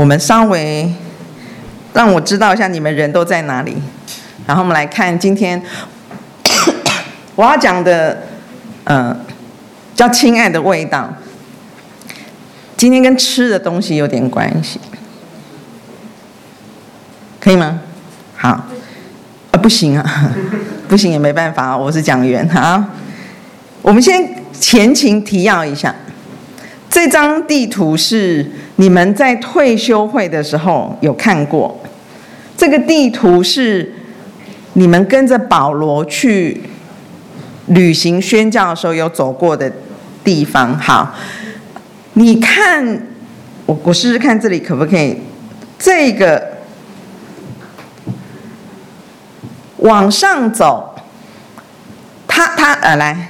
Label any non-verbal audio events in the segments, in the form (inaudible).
我们稍微让我知道一下你们人都在哪里。然后我们来看今天我要讲的，呃，叫亲爱的味道。今天跟吃的东西有点关系，可以吗？好，啊，不行啊，(laughs) 不行也没办法，我是讲员哈。我们先前情提要一下，这张地图是你们在退休会的时候有看过，这个地图是你们跟着保罗去旅行宣教的时候有走过的地方。好，你看，我我试试看这里可不可以，这个往上走，他他呃来。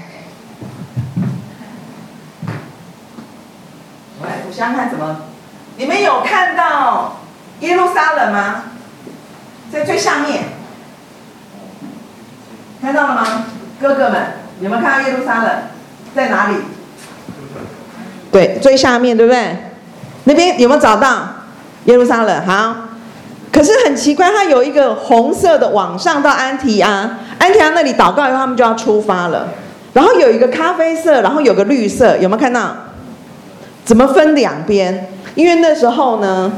想想看怎么？你们有看到耶路撒冷吗？在最下面，看到了吗？哥哥们，有没有看到耶路撒冷在哪里？对，最下面，对不对？那边有没有找到耶路撒冷？好，可是很奇怪，它有一个红色的往上到安提阿，安提阿那里祷告以后，他们就要出发了。然后有一个咖啡色，然后有个绿色，有没有看到？怎么分两边？因为那时候呢，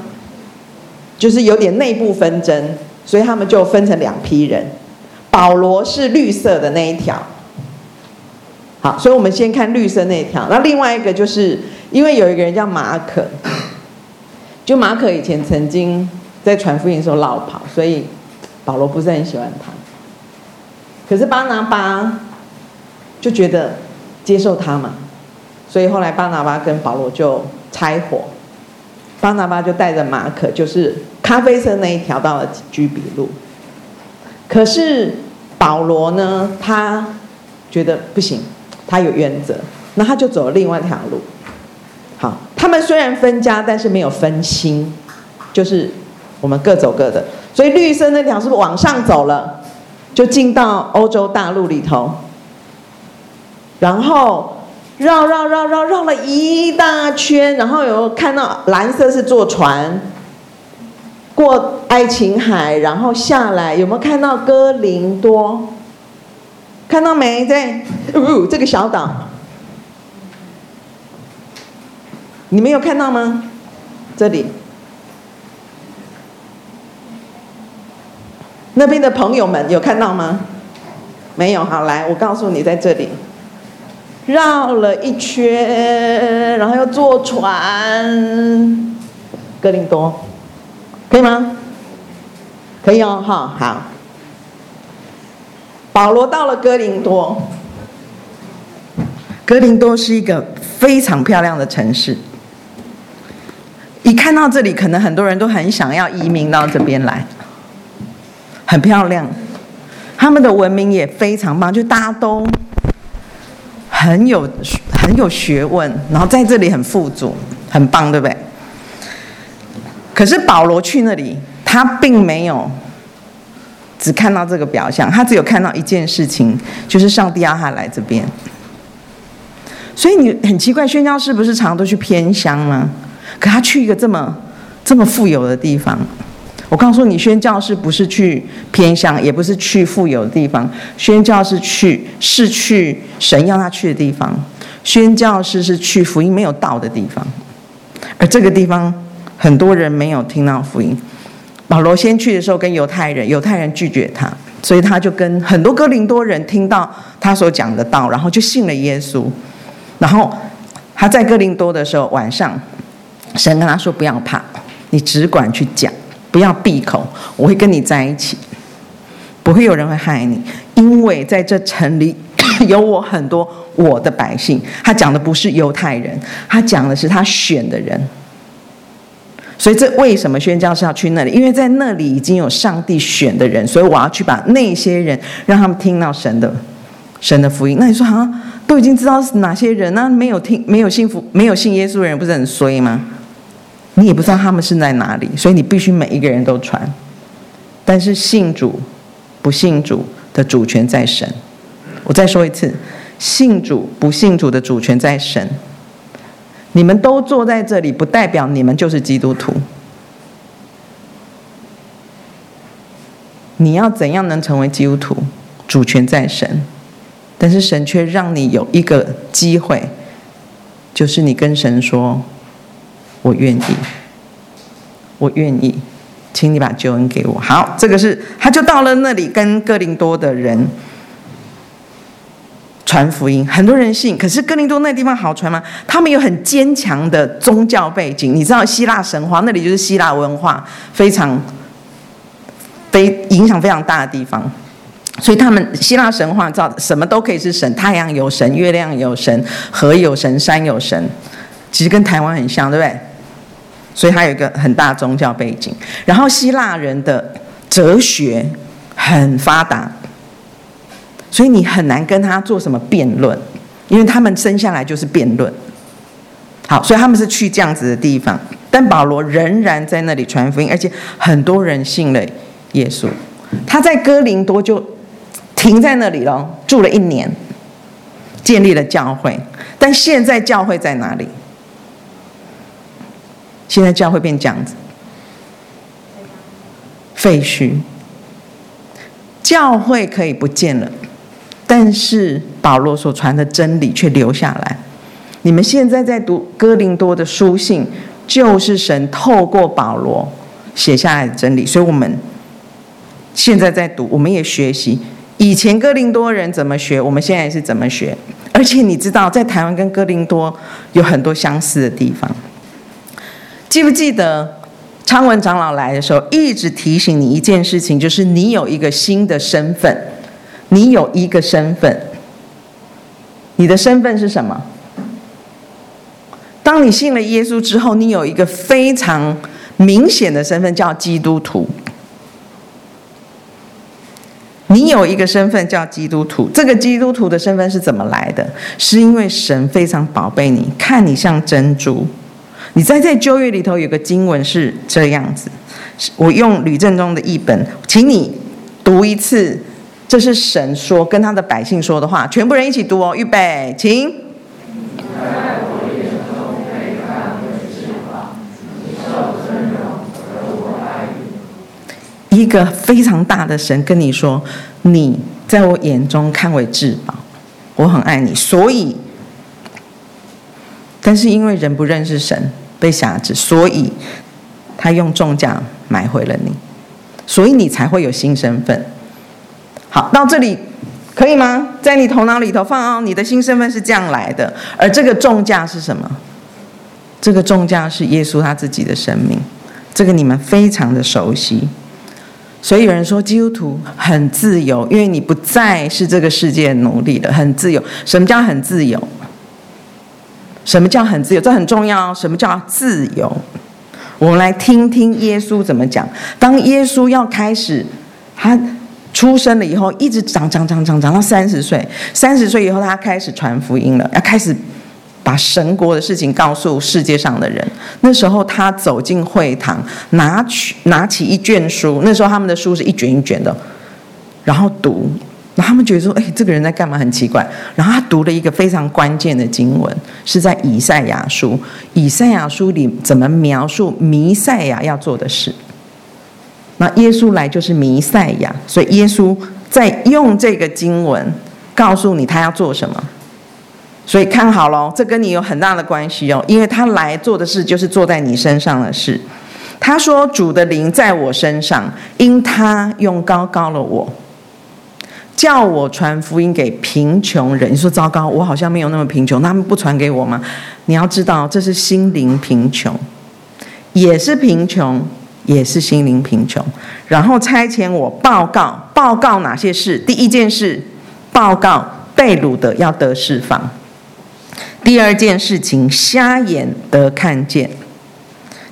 就是有点内部纷争，所以他们就分成两批人。保罗是绿色的那一条，好，所以我们先看绿色那一条。那另外一个就是因为有一个人叫马可，就马可以前曾经在传福音的时候落跑，所以保罗不是很喜欢他。可是巴拿巴就觉得接受他嘛。所以后来巴拿巴跟保罗就拆伙，巴拿巴就带着马可，就是咖啡色那一条到了居比路。可是保罗呢，他觉得不行，他有原则，那他就走了另外一条路。好，他们虽然分家，但是没有分心，就是我们各走各的。所以绿色那条是不是往上走了，就进到欧洲大陆里头，然后。绕绕绕绕绕了一大圈，然后有看到蓝色是坐船过爱琴海，然后下来有没有看到哥林多？看到没？在哦，这个小岛，你没有看到吗？这里，那边的朋友们有看到吗？没有，好，来，我告诉你，在这里。绕了一圈，然后又坐船，哥林多，可以吗？可以哦，好，好。保罗到了哥林多，哥林多是一个非常漂亮的城市。一看到这里，可能很多人都很想要移民到这边来，很漂亮，他们的文明也非常棒，就大家都。很有很有学问，然后在这里很富足，很棒，对不对？可是保罗去那里，他并没有只看到这个表象，他只有看到一件事情，就是上帝要他来这边。所以你很奇怪，宣教士不是常常都去偏乡吗？可他去一个这么这么富有的地方。我告诉你，宣教士不是去偏乡，也不是去富有的地方。宣教士去是去神要他去的地方。宣教士是去福音没有到的地方，而这个地方很多人没有听到福音。保罗先去的时候，跟犹太人，犹太人拒绝他，所以他就跟很多哥林多人听到他所讲的道，然后就信了耶稣。然后他在哥林多的时候，晚上神跟他说：“不要怕，你只管去讲。”不要闭口，我会跟你在一起，不会有人会害你，因为在这城里 (coughs) 有我很多我的百姓。他讲的不是犹太人，他讲的是他选的人。所以这为什么宣教是要去那里？因为在那里已经有上帝选的人，所以我要去把那些人让他们听到神的神的福音。那你说啊，都已经知道是哪些人，那没有听没有信福没有信耶稣的人，不是很衰吗？你也不知道他们是在哪里所以你必须每一个人都传。但是信主不信主的主权在神。我再说一次信主不信主的主权在神。你们都坐在这里不代表你们就是基督徒。你要怎样能成为基督徒主权在神。但是神却让你有一个机会就是你跟神说我愿意，我愿意，请你把救恩给我。”好，这个是他就到了那里，跟哥林多的人传福音，很多人信。可是哥林多那地方好传吗？他们有很坚强的宗教背景，你知道希腊神话，那里就是希腊文化非常。非影响非常大的地方，所以他们希腊神话造什么都可以是神，太阳有神，月亮有神，河有神，山有神，其实跟台湾很像，对不对？所以他有一个很大宗教背景。然后希腊人的哲学很发达，所以你很难跟他做什么辩论，因为他们生下来就是辩论。好，所以他们是去这样子的地方，但保罗仍然在那里传福音，而且很多人信了。耶稣，他在哥林多就停在那里了，住了一年，建立了教会。但现在教会在哪里？现在教会变这样子，废墟。教会可以不见了，但是保罗所传的真理却留下来。你们现在在读哥林多的书信，就是神透过保罗写下来的真理，所以我们。现在在读，我们也学习以前哥林多人怎么学，我们现在是怎么学。而且你知道，在台湾跟哥林多有很多相似的地方。记不记得昌文长老来的时候，一直提醒你一件事情，就是你有一个新的身份，你有一个身份。你的身份是什么？当你信了耶稣之后，你有一个非常明显的身份，叫基督徒。你有一个身份叫基督徒，这个基督徒的身份是怎么来的？是因为神非常宝贝你，看你像珍珠。你在这旧约里头有个经文是这样子，我用吕正中的译本，请你读一次，这是神说跟他的百姓说的话，全部人一起读哦，预备，请。一个非常大的神跟你说：“你在我眼中看为至宝，我很爱你。”所以，但是因为人不认识神，被辖制，所以他用重价买回了你，所以你才会有新身份。好，到这里可以吗？在你头脑里头放哦，你的新身份是这样来的，而这个重价是什么？这个重价是耶稣他自己的生命，这个你们非常的熟悉。所以有人说基督徒很自由，因为你不再是这个世界奴隶了，很自由。什么叫很自由？什么叫很自由？这很重要。什么叫自由？我们来听听耶稣怎么讲。当耶稣要开始，他出生了以后，一直长长长长长到三十岁，三十岁以后他开始传福音了，要开始。把神国的事情告诉世界上的人。那时候他走进会堂，拿取拿起一卷书。那时候他们的书是一卷一卷的，然后读。那他们觉得说：“哎，这个人在干嘛？很奇怪。”然后他读了一个非常关键的经文，是在以赛亚书。以赛亚书里怎么描述弥赛亚要做的事？那耶稣来就是弥赛亚，所以耶稣在用这个经文告诉你他要做什么。所以看好喽，这跟你有很大的关系哦，因为他来做的事就是做在你身上的事。他说：“主的灵在我身上，因他用膏膏了我，叫我传福音给贫穷人。”你说糟糕，我好像没有那么贫穷，他们不传给我吗？你要知道，这是心灵贫穷，也是贫穷，也是心灵贫穷。然后差遣我报告，报告哪些事？第一件事，报告被掳的要得释放。第二件事情，瞎眼得看见；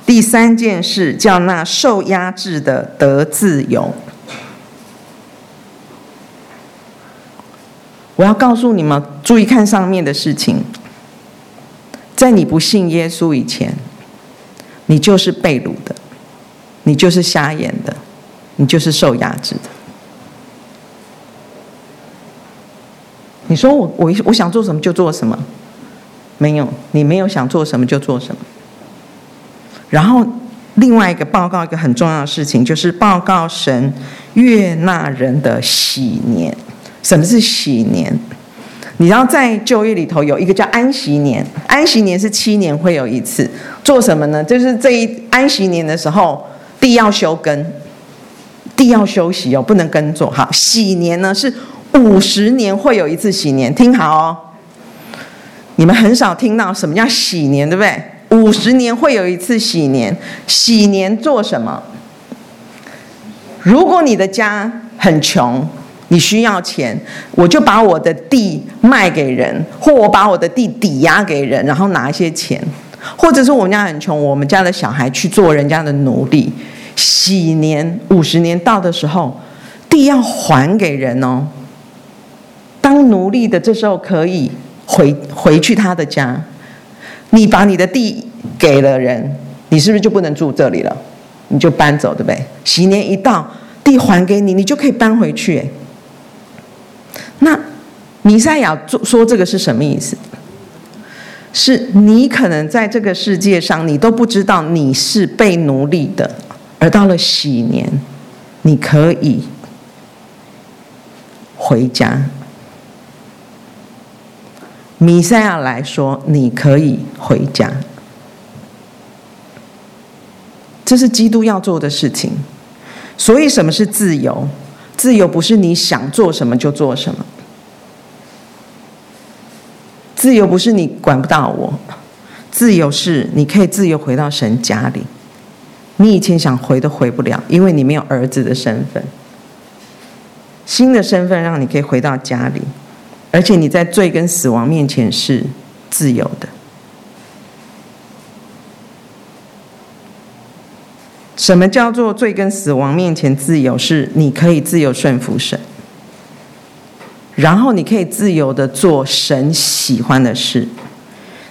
第三件事，叫那受压制的得自由。我要告诉你们，注意看上面的事情。在你不信耶稣以前，你就是被掳的，你就是瞎眼的，你就是受压制的。你说我我我想做什么就做什么。没有，你没有想做什么就做什么。然后另外一个报告一个很重要的事情，就是报告神悦纳人的喜年。什么是喜年？你知道在旧约里头有一个叫安息年，安息年是七年会有一次，做什么呢？就是这一安息年的时候，地要休耕，地要休息哦，不能耕作。好，喜年呢是五十年会有一次喜年，听好哦。你们很少听到什么叫喜年，对不对？五十年会有一次喜年，喜年做什么？如果你的家很穷，你需要钱，我就把我的地卖给人，或我把我的地抵押给人，然后拿一些钱，或者是我们家很穷，我们家的小孩去做人家的奴隶。喜年五十年到的时候，地要还给人哦。当奴隶的这时候可以回回去他的家。你把你的地给了人，你是不是就不能住这里了？你就搬走，对不对？喜年一到，地还给你，你就可以搬回去。那弥赛亚说这个是什么意思？是你可能在这个世界上，你都不知道你是被奴隶的，而到了喜年，你可以回家。弥赛亚来说，你可以回家。这是基督要做的事情。所以，什么是自由？自由不是你想做什么就做什么。自由不是你管不到我。自由是你可以自由回到神家里。你以前想回都回不了，因为你没有儿子的身份。新的身份让你可以回到家里。而且你在罪跟死亡面前是自由的。什么叫做罪跟死亡面前自由？是你可以自由顺服神，然后你可以自由的做神喜欢的事，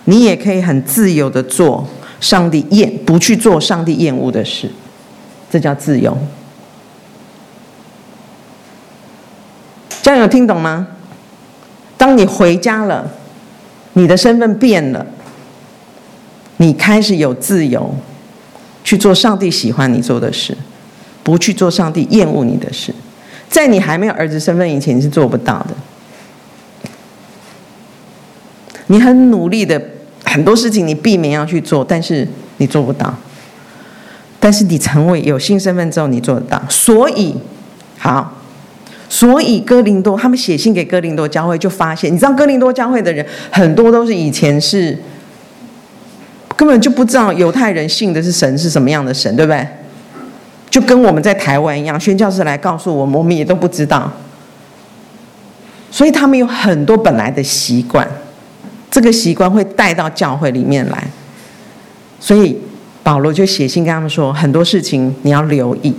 你也可以很自由的做上帝厌不去做上帝厌恶的事，这叫自由。这样有听懂吗？当你回家了，你的身份变了，你开始有自由去做上帝喜欢你做的事，不去做上帝厌恶你的事。在你还没有儿子身份以前，你是做不到的。你很努力的很多事情，你避免要去做，但是你做不到。但是你成为有新身份之后，你做得到。所以，好。所以哥林多他们写信给哥林多教会，就发现，你知道哥林多教会的人很多都是以前是根本就不知道犹太人信的是神是什么样的神，对不对？就跟我们在台湾一样，宣教士来告诉我们，我们也都不知道。所以他们有很多本来的习惯，这个习惯会带到教会里面来。所以保罗就写信跟他们说，很多事情你要留意，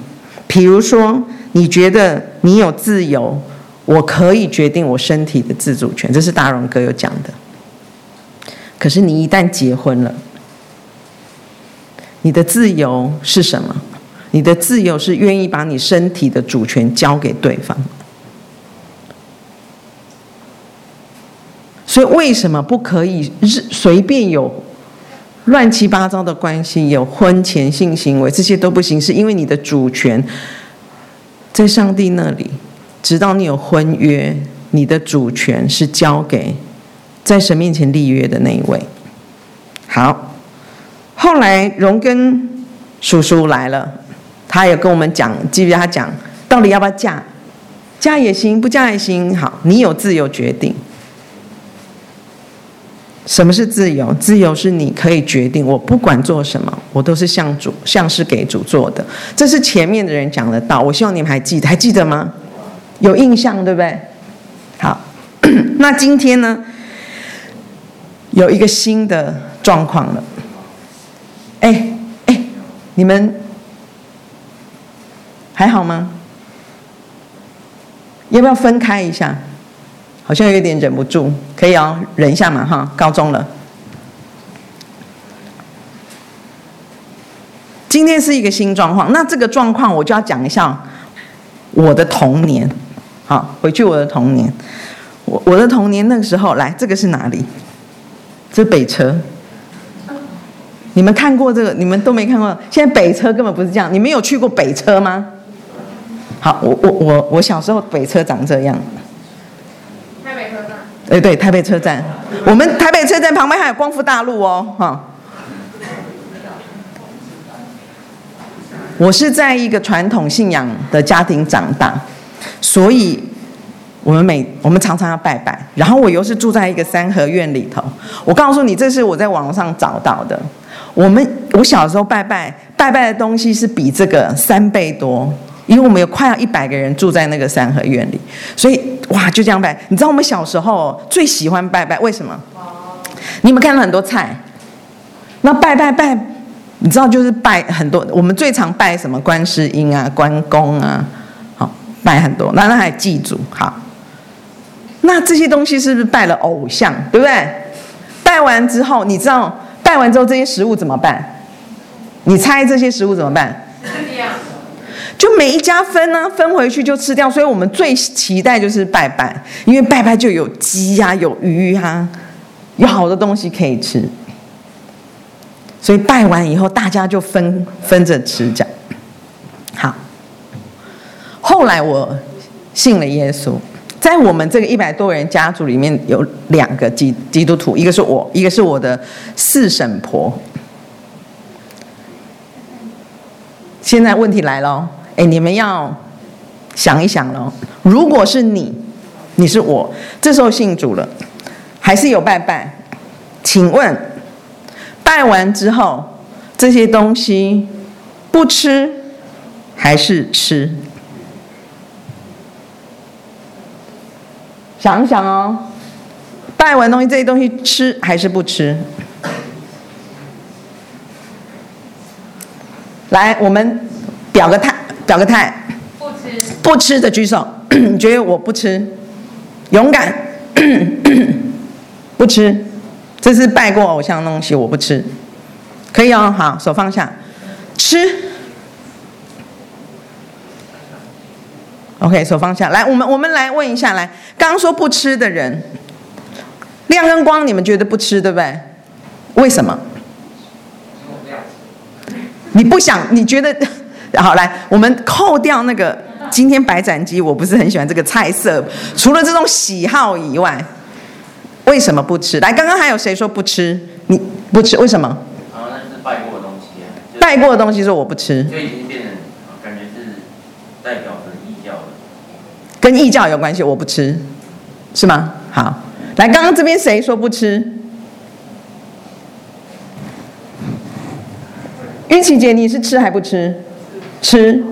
比如说。你觉得你有自由，我可以决定我身体的自主权，这是大荣哥有讲的。可是你一旦结婚了，你的自由是什么？你的自由是愿意把你身体的主权交给对方。所以为什么不可以随便有乱七八糟的关系，有婚前性行为，这些都不行？是因为你的主权。在上帝那里，直到你有婚约，你的主权是交给在神面前立约的那一位。好，后来荣根叔叔来了，他也跟我们讲，记不记得他讲，到底要不要嫁？嫁也行，不嫁也行。好，你有自由决定。什么是自由？自由是你可以决定，我不管做什么，我都是向主，像是给主做的。这是前面的人讲得到，我希望你们还记得，还记得吗？有印象对不对？好，那今天呢，有一个新的状况了。哎哎，你们还好吗？要不要分开一下？好像有点忍不住，可以哦，忍一下嘛，哈，高中了。今天是一个新状况，那这个状况我就要讲一下我的童年。好，回去我的童年，我我的童年那个时候，来，这个是哪里？这北车。你们看过这个？你们都没看过。现在北车根本不是这样。你们有去过北车吗？好，我我我我小时候北车长这样。台北车站。哎，对，台北车站。我们台北车站旁边还有光复大路哦，哈。我是在一个传统信仰的家庭长大，所以。我们每我们常常要拜拜，然后我又是住在一个三合院里头。我告诉你，这是我在网上找到的。我们我小时候拜拜拜拜的东西是比这个三倍多，因为我们有快要一百个人住在那个三合院里，所以哇就这样拜。你知道我们小时候最喜欢拜拜，为什么？你有没有看到很多菜？那拜拜拜，你知道就是拜很多。我们最常拜什么？观世音啊，关公啊，好拜很多。那那还祭祖好。那这些东西是不是拜了偶像，对不对？拜完之后，你知道拜完之后这些食物怎么办？你猜这些食物怎么办？就每一家分呢、分回去就吃掉。所以我们最期待就是拜拜，因为拜拜就有鸡呀、有鱼呀、啊，有好多东西可以吃。所以拜完以后，大家就分分着吃，这样。好，后来我信了耶稣。在我们这个一百多人家族里面，有两个基基督徒，一个是我，一个是我的四婶婆。现在问题来了，哎，你们要想一想喽。如果是你，你是我，这时候信主了，还是有拜拜？请问，拜完之后这些东西不吃还是吃？想一想哦，拜完东西，这些东西吃还是不吃？来，我们表个态，表个态。不吃。不吃的举手。(clears throat) 你觉得我不吃？勇敢。(clears throat) 不吃，这是拜过偶像的东西，我不吃。可以哦，好，手放下。吃。OK，手放下来，我们我们来问一下，来，刚刚说不吃的人，亮跟光，你们觉得不吃对不对？为什么？你不想？你觉得？(laughs) 好，来，我们扣掉那个今天白斩鸡，我不是很喜欢这个菜色，除了这种喜好以外，为什么不吃？来，刚刚还有谁说不吃？你不吃，为什么？啊，那是拜过的东西啊。拜过的东西说我不吃。就已经变成，感觉是代表。跟异教有关系，我不吃，是吗？好，来，刚刚这边谁说不吃？玉琪姐，你是吃还不吃？吃。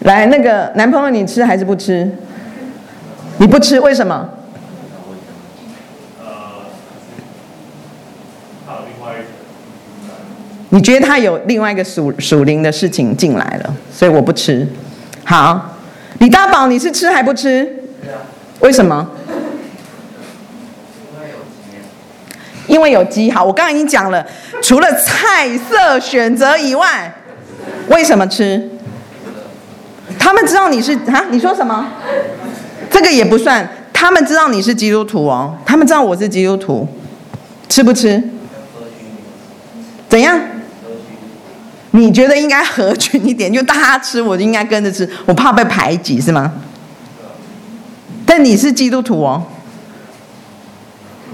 来，那个男朋友，你吃还是不吃？你不吃，为什么？你觉得他有另外一个属属灵的事情进来了，所以我不吃。好。李大宝，你是吃还不吃？为什么？因为有鸡。好，我刚刚已经讲了，除了菜色选择以外，为什么吃？他们知道你是啊？你说什么？这个也不算。他们知道你是基督徒哦，他们知道我是基督徒，吃不吃？怎样？你觉得应该合群一点，就大家吃，我就应该跟着吃，我怕被排挤，是吗？但你是基督徒哦。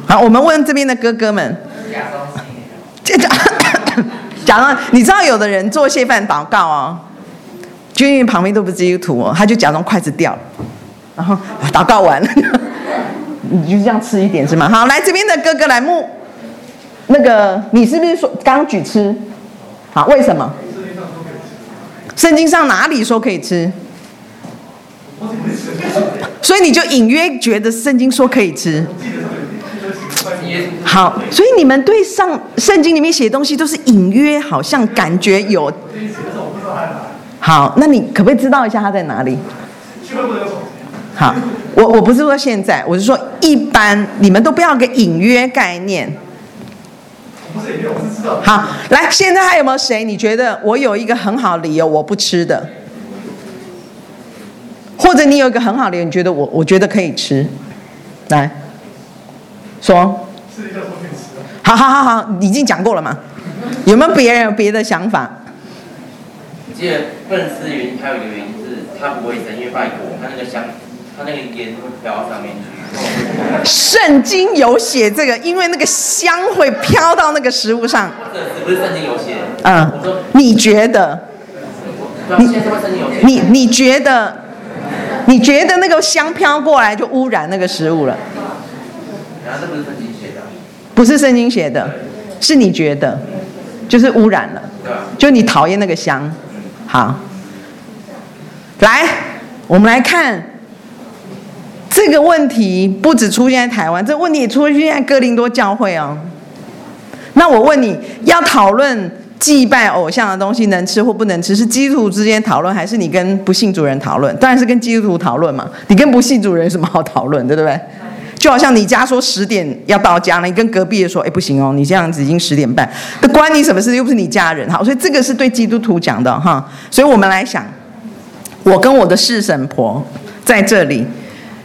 好，我们问这边的哥哥们。(laughs) 假装，假装，你知道有的人做谢饭祷告哦，就因为旁边都不是基督徒哦，他就假装筷子掉了，然后祷告完了，(laughs) 你就这样吃一点是吗？好，来这边的哥哥来目，那个你是不是说刚举吃？好，为什么？圣经上哪里说可以吃？所以你就隐约觉得圣经说可以吃。好，所以你们对上圣经里面写的东西都是隐约，好像感觉有。好，那你可不可以知道一下它在哪里？好，我我不是说现在，我是说一般，你们都不要个隐约概念。好，来，现在还有没有谁？你觉得我有一个很好理由我不吃的，或者你有一个很好的理由，你觉得我我觉得可以吃，来说。好好好好，已经讲过了嘛。有没有别人有别的想法？我记得不能吃云，还有一个原因是它不卫生，因为拜果，它那个香，它那个烟会飘到上面去。圣经有写这个，因为那个香会飘到那个食物上。不是圣经有写？嗯，你觉得？你？你你觉得？你觉得那个香飘过来就污染那个食物了？然后这不是圣经写的。不是圣经写的，是你觉得，就是污染了。就你讨厌那个香。好，来，我们来看这个问题，不止出现在台湾，这个问题也出现在哥林多教会哦。那我问你要讨论祭拜偶像的东西能吃或不能吃，是基督徒之间讨论，还是你跟不信主人讨论？当然是跟基督徒讨论嘛。你跟不信主人有什么好讨论的，对不对？就好像你家说十点要到家了，你跟隔壁的说，哎，不行哦，你这样子已经十点半，那关你什么事？又不是你家人，好，所以这个是对基督徒讲的哈。所以我们来想，我跟我的侍神婆在这里，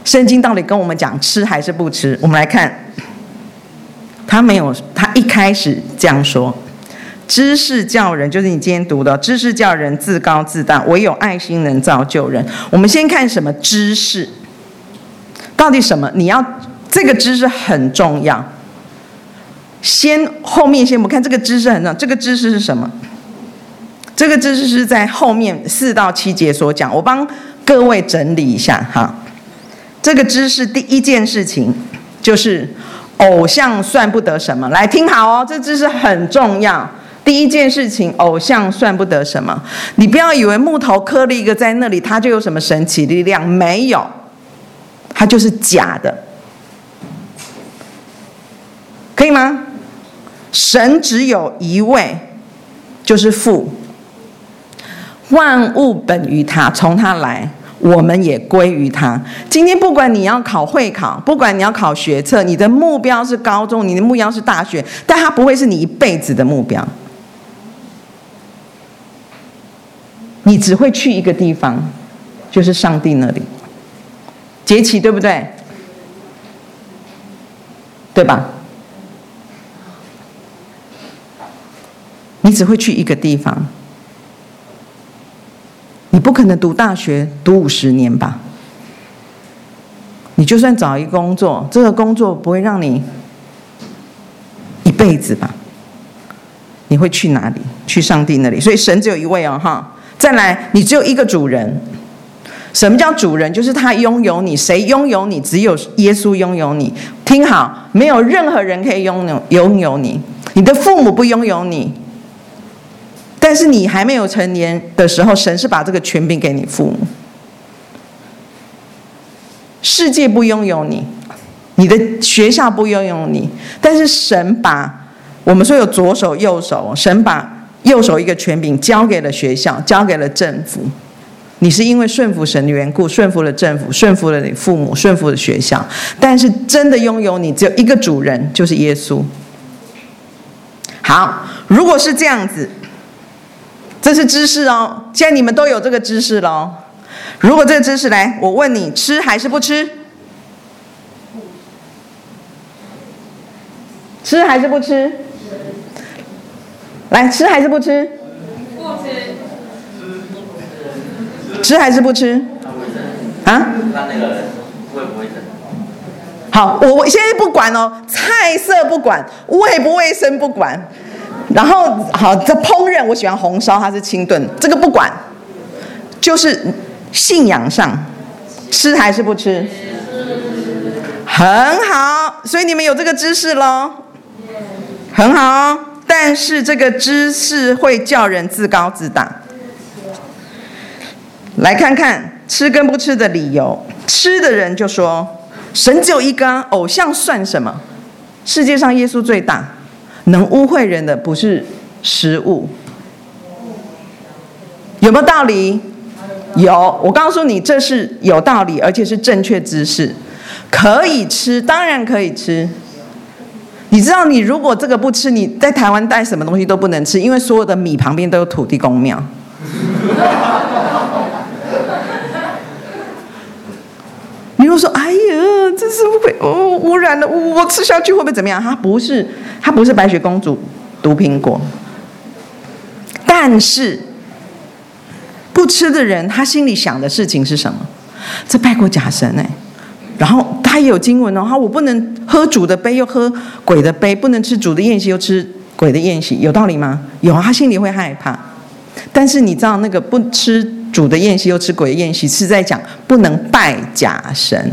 圣经到底跟我们讲吃还是不吃？我们来看，他没有，他一开始这样说：知识叫人，就是你今天读的，知识叫人自高自大，唯有爱心能造就人。我们先看什么知识。到底什么？你要这个知识很重要。先后面先不看这个知识很重要，这个知识是什么？这个知识是在后面四到七节所讲。我帮各位整理一下哈。这个知识第一件事情就是偶像算不得什么。来听好哦，这知识很重要。第一件事情，偶像算不得什么。你不要以为木头刻了一个在那里，它就有什么神奇力量，没有。它就是假的，可以吗？神只有一位，就是父。万物本于他，从他来，我们也归于他。今天不管你要考会考，不管你要考学测，你的目标是高中，你的目标是大学，但它不会是你一辈子的目标。你只会去一个地方，就是上帝那里。节气对不对？对吧？你只会去一个地方，你不可能读大学读五十年吧？你就算找一个工作，这个工作不会让你一辈子吧？你会去哪里？去上帝那里。所以神只有一位哦，哈！再来，你只有一个主人。什么叫主人？就是他拥有你。谁拥有你？只有耶稣拥有你。听好，没有任何人可以拥有拥有你。你的父母不拥有你，但是你还没有成年的时候，神是把这个权柄给你父母。世界不拥有你，你的学校不拥有你，但是神把我们说有左手右手，神把右手一个权柄交给了学校，交给了政府。你是因为顺服神的缘故，顺服了政府，顺服了你父母，顺服了学校，但是真的拥有你只有一个主人，就是耶稣。好，如果是这样子，这是知识哦。现在你们都有这个知识喽。如果这个知识来，我问你，吃还是不吃？吃还是不吃？来，吃还是不吃？不吃。吃还是不吃？啊？那那个卫不卫生？好，我我现在不管哦，菜色不管，卫不卫生不管。然后好，这烹饪我喜欢红烧，它是清炖，这个不管。就是信仰上，吃还是不吃？很好，所以你们有这个知识喽，很好。但是这个知识会叫人自高自大。来看看吃跟不吃的理由。吃的人就说：“神只有一个，偶像算什么？世界上耶稣最大，能污秽人的不是食物。有没有道理？有。我告诉你，这是有道理，而且是正确知识。可以吃，当然可以吃。你知道，你如果这个不吃，你在台湾带什么东西都不能吃，因为所有的米旁边都有土地公庙。(laughs) ”你又说：“哎，是不会哦，污染了，我吃下去会不会怎么样？”它不是，它不是白雪公主毒苹果，但是不吃的人，他心里想的事情是什么？这拜过假神哎，然后他也有经文哦，他我不能喝主的杯又喝鬼的杯，不能吃主的宴席又吃鬼的宴席，有道理吗？有啊，他心里会害怕。但是你知道那个不吃主的宴席又吃鬼的宴席，是在讲不能拜假神。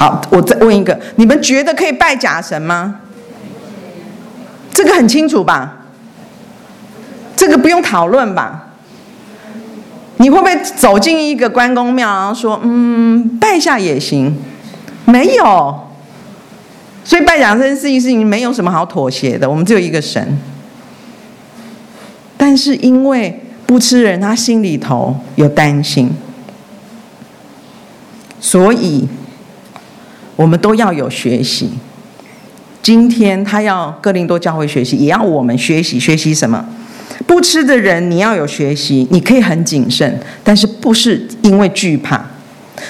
好，我再问一个，你们觉得可以拜假神吗？这个很清楚吧？这个不用讨论吧？你会不会走进一个关公庙，然后说：“嗯，拜下也行？”没有。所以拜假神这件事情没有什么好妥协的，我们只有一个神。但是因为不吃人，他心里头有担心，所以我们都要有学习。今天他要哥林多教会学习，也要我们学习。学习什么？不吃的人，你要有学习，你可以很谨慎，但是不是因为惧怕。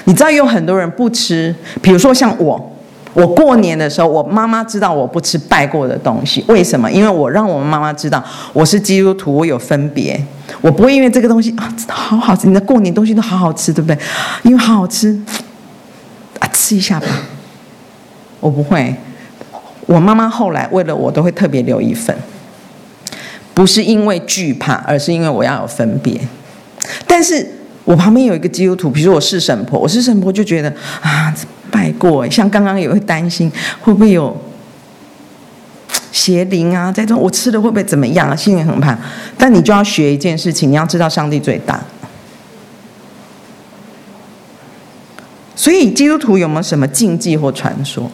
你知道有很多人不吃，比如说像我，我过年的时候，我妈妈知道我不吃拜过的东西，为什么？因为我让我妈妈知道我是基督徒，我有分别，我不会因为这个东西啊，真的好好吃，你的过年东西都好好吃，对不对？因为好好吃，啊，吃一下吧，我不会。我妈妈后来为了我都会特别留一份，不是因为惧怕，而是因为我要有分别。但是我旁边有一个基督徒，比如说我是神婆，我是神婆就觉得啊，拜过，像刚刚也会担心会不会有邪灵啊，在这我吃的会不会怎么样啊，心里很怕。但你就要学一件事情，你要知道上帝最大。所以基督徒有没有什么禁忌或传说？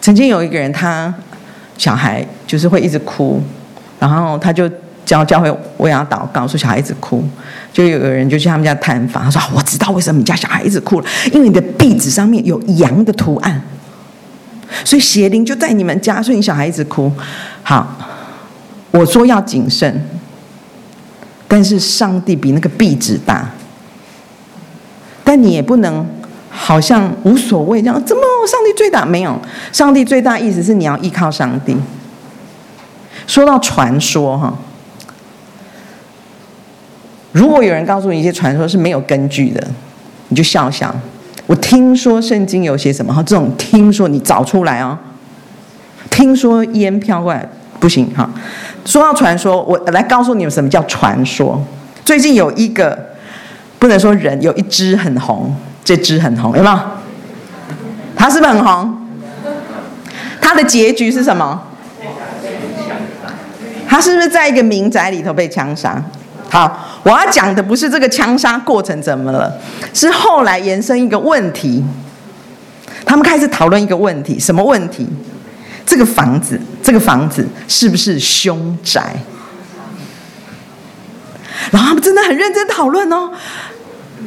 曾经有一个人，他小孩就是会一直哭，然后他就教教会为他祷告，说小孩一直哭，就有个人就去他们家探访，他说：“我知道为什么你家小孩一直哭了，因为你的壁纸上面有羊的图案，所以邪灵就在你们家，所以你小孩一直哭。”好，我说要谨慎，但是上帝比那个壁纸大，但你也不能。好像无所谓这样，怎么上帝最大？没有，上帝最大意思是你要依靠上帝。说到传说哈，如果有人告诉你一些传说是没有根据的，你就笑笑。我听说圣经有些什么哈，这种听说你找出来哦。听说烟飘过来不行哈。说到传说，我来告诉你们什么叫传说。最近有一个不能说人，有一只很红。这只很红，有没有？他是不是很红？他的结局是什么？他是不是在一个民宅里头被枪杀？好，我要讲的不是这个枪杀过程怎么了，是后来延伸一个问题。他们开始讨论一个问题，什么问题？这个房子，这个房子是不是凶宅？然后他们真的很认真讨论哦。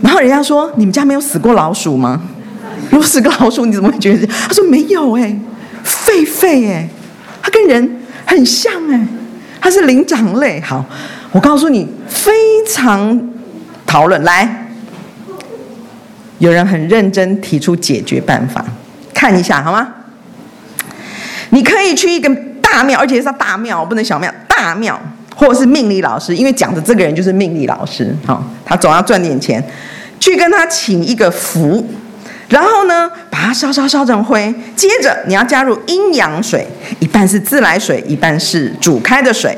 然后人家说：“你们家没有死过老鼠吗？(laughs) 如果死个老鼠，你怎么会觉得？”他说：“没有哎，狒狒哎，它跟人很像哎，它是灵长类。”好，我告诉你，非常讨论来，有人很认真提出解决办法，看一下好吗？你可以去一个大庙，而且是大庙，不能小庙，大庙。或是命理老师，因为讲的这个人就是命理老师，好，他总要赚点钱，去跟他请一个符，然后呢，把它烧烧烧成灰，接着你要加入阴阳水，一半是自来水，一半是煮开的水，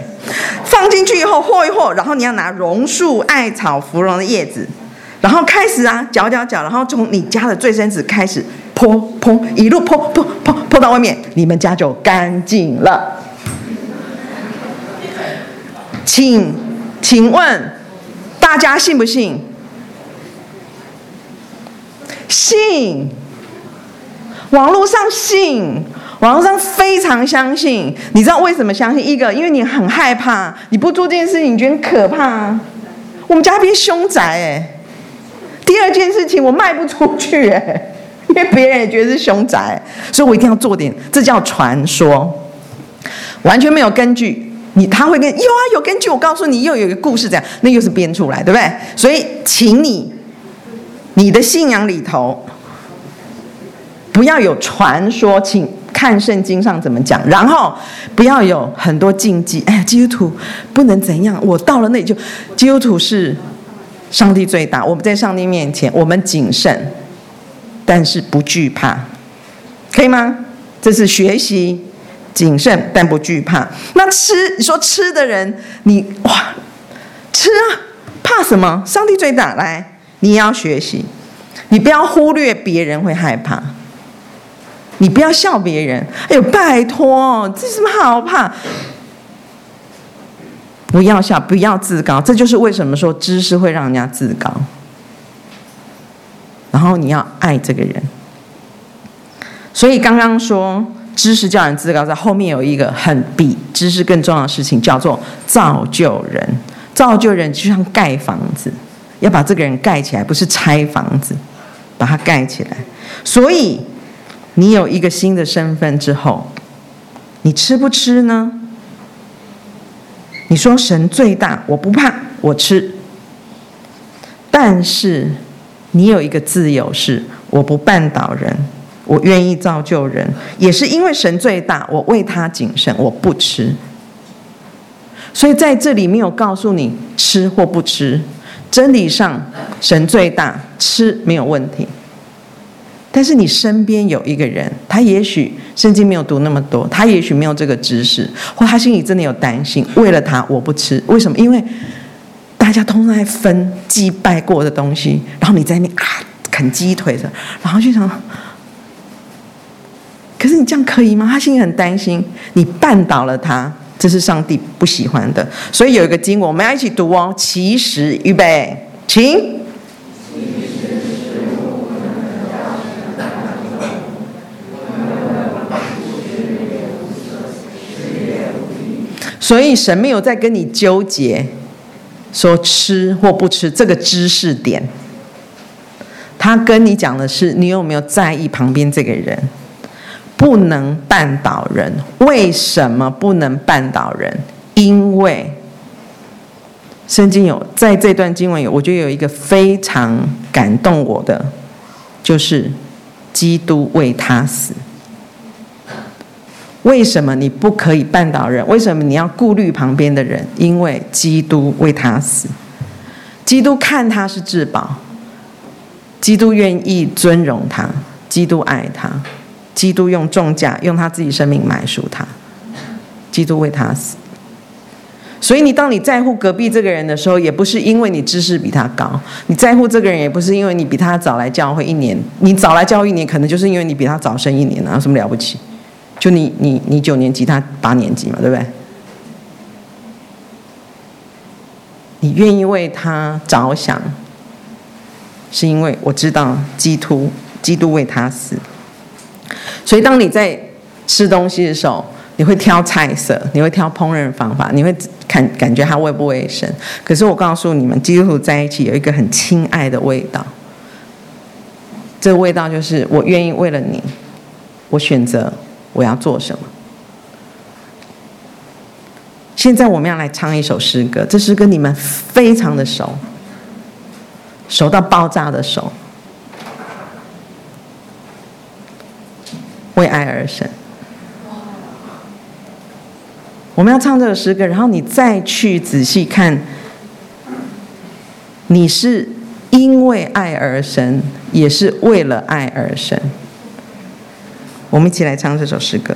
放进去以后和一和，然后你要拿榕树、艾草、芙蓉的叶子，然后开始啊搅搅搅，然后从你家的最深处开始泼泼，一路泼泼泼泼到外面，你们家就干净了。请，请问大家信不信？信，网络上信，网络上非常相信。你知道为什么相信？一个，因为你很害怕，你不做这件事情，你觉得可怕。我们家变凶宅哎。第二件事情，我卖不出去哎，因为别人也觉得是凶宅，所以我一定要做点。这叫传说，完全没有根据。你他会跟有啊有根据，我告诉你又有一个故事，这样那又是编出来，对不对？所以，请你你的信仰里头不要有传说，请看圣经上怎么讲，然后不要有很多禁忌。哎，基督徒不能怎样，我到了那里就基督徒是上帝最大。我们在上帝面前，我们谨慎，但是不惧怕，可以吗？这是学习谨慎，但不惧怕。那吃，你说吃的人，你哇，吃啊，怕什么？上帝最大，来，你要学习，你不要忽略别人会害怕。你不要笑别人，哎呦，拜托，这什么好怕？不要笑，不要自高，这就是为什么说知识会让人家自高。然后你要爱这个人，所以刚刚说知识叫人自高，在后面有一个很比知识更重要的事情，叫做造就人。造就人就像盖房子，要把这个人盖起来，不是拆房子，把它盖起来。所以。你有一个新的身份之后，你吃不吃呢？你说神最大，我不怕，我吃。但是你有一个自由是，我不绊倒人，我愿意造就人，也是因为神最大，我为他谨慎，我不吃。所以在这里没有告诉你吃或不吃，真理上神最大，吃没有问题。但是你身边有一个人，他也许圣经没有读那么多，他也许没有这个知识，或他心里真的有担心。为了他，我不吃。为什么？因为大家通常在分祭拜过的东西，然后你在那啊啃鸡腿的，然后就想，可是你这样可以吗？他心里很担心，你绊倒了他，这是上帝不喜欢的。所以有一个经文，我们要一起读哦。其实，预备，请。所以神没有在跟你纠结，说吃或不吃这个知识点。他跟你讲的是，你有没有在意旁边这个人？不能绊倒人。为什么不能绊倒人？因为圣经有在这段经文有，我觉得有一个非常感动我的，就是基督为他死。为什么你不可以绊倒人？为什么你要顾虑旁边的人？因为基督为他死，基督看他是至宝，基督愿意尊荣他，基督爱他，基督用重价用他自己生命买赎他，基督为他死。所以你当你在乎隔壁这个人的时候，也不是因为你知识比他高；你在乎这个人，也不是因为你比他早来教会一年。你早来教会一年，可能就是因为你比他早生一年啊，有什么了不起？就你你你九年级，他八年级嘛，对不对？你愿意为他着想，是因为我知道基督基督为他死。所以当你在吃东西的时候，你会挑菜色，你会挑烹饪方法，你会看感觉它卫不卫生。可是我告诉你们，基督徒在一起有一个很亲爱的味道，这个味道就是我愿意为了你，我选择。我要做什么？现在我们要来唱一首诗歌，这诗歌你们非常的熟，熟到爆炸的熟。为爱而生。我们要唱这首诗歌，然后你再去仔细看，你是因为爱而生，也是为了爱而生。我们一起来唱这首诗歌。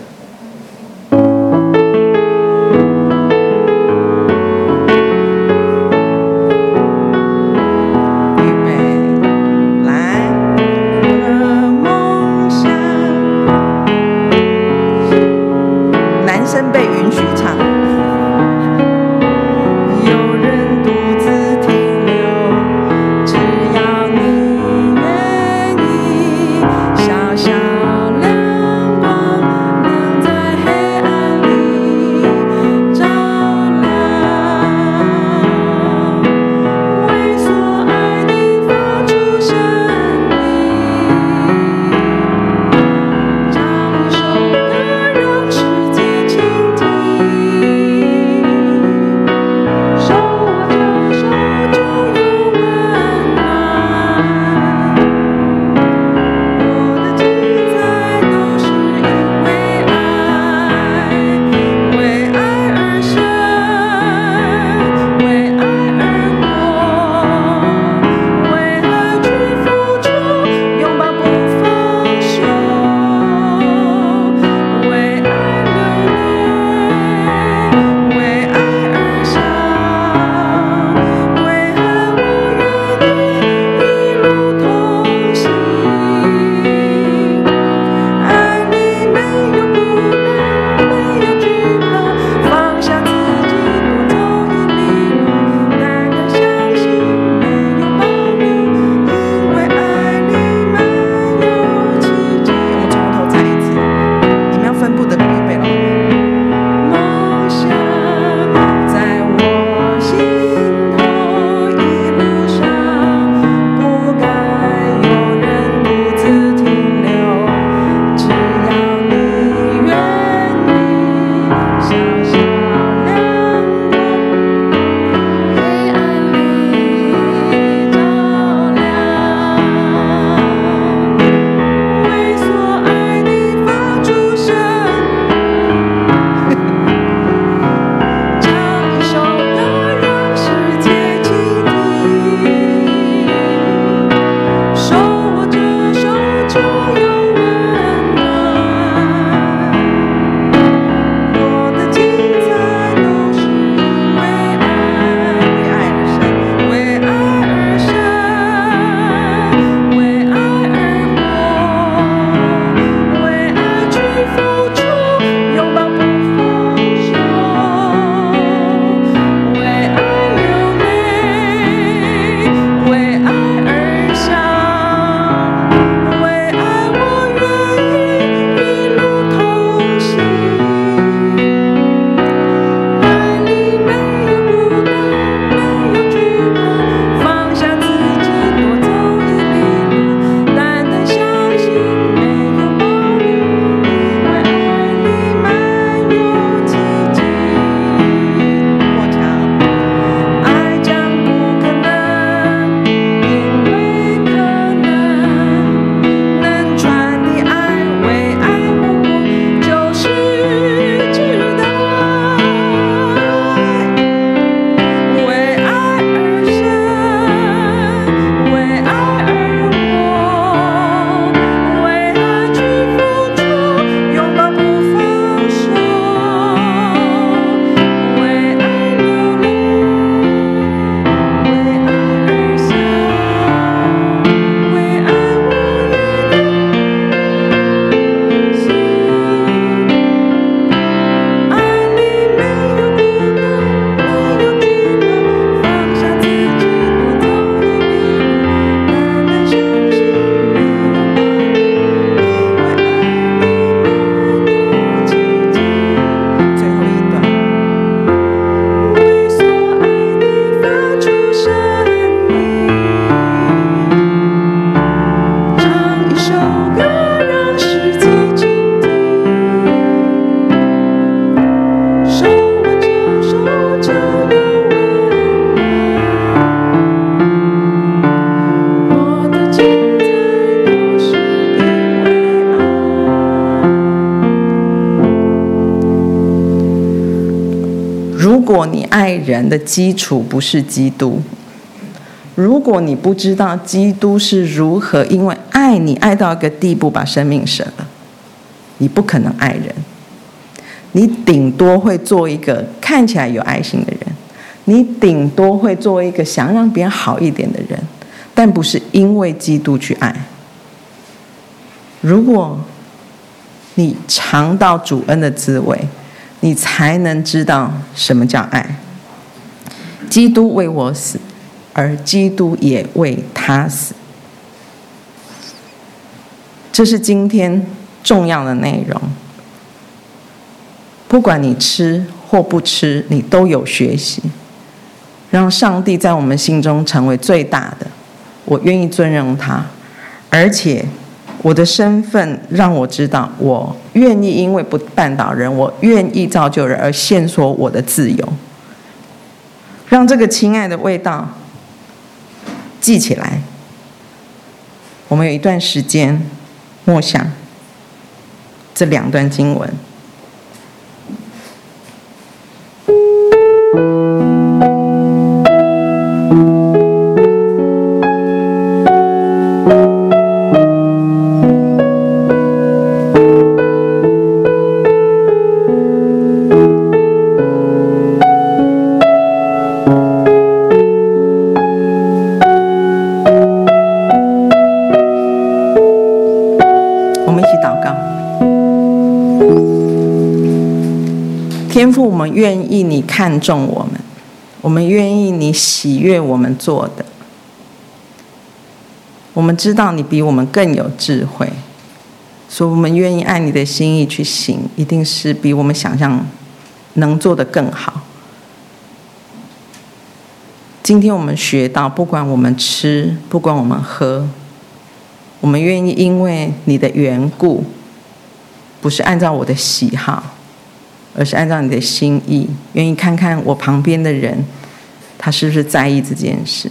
的基础不是基督。如果你不知道基督是如何因为爱你爱到一个地步把生命舍了，你不可能爱人。你顶多会做一个看起来有爱心的人，你顶多会做一个想让别人好一点的人，但不是因为基督去爱。如果你尝到主恩的滋味，你才能知道什么叫爱。基督为我死，而基督也为他死。这是今天重要的内容。不管你吃或不吃，你都有学习，让上帝在我们心中成为最大的。我愿意尊荣他，而且。我的身份让我知道，我愿意因为不绊倒人，我愿意造就人而限缩我的自由，让这个亲爱的味道记起来。我们有一段时间默想这两段经文。愿意你看重我们，我们愿意你喜悦我们做的。我们知道你比我们更有智慧，所以我们愿意按你的心意去行，一定是比我们想象能做的更好。今天我们学到，不管我们吃，不管我们喝，我们愿意因为你的缘故，不是按照我的喜好。而是按照你的心意，愿意看看我旁边的人，他是不是在意这件事。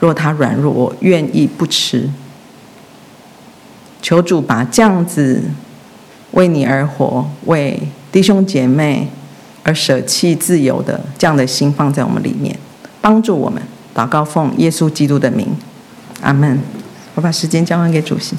若他软弱，我愿意不吃。求主把这样子为你而活、为弟兄姐妹而舍弃自由的这样的心放在我们里面，帮助我们祷告奉耶稣基督的名，阿门。我把时间交还给主席。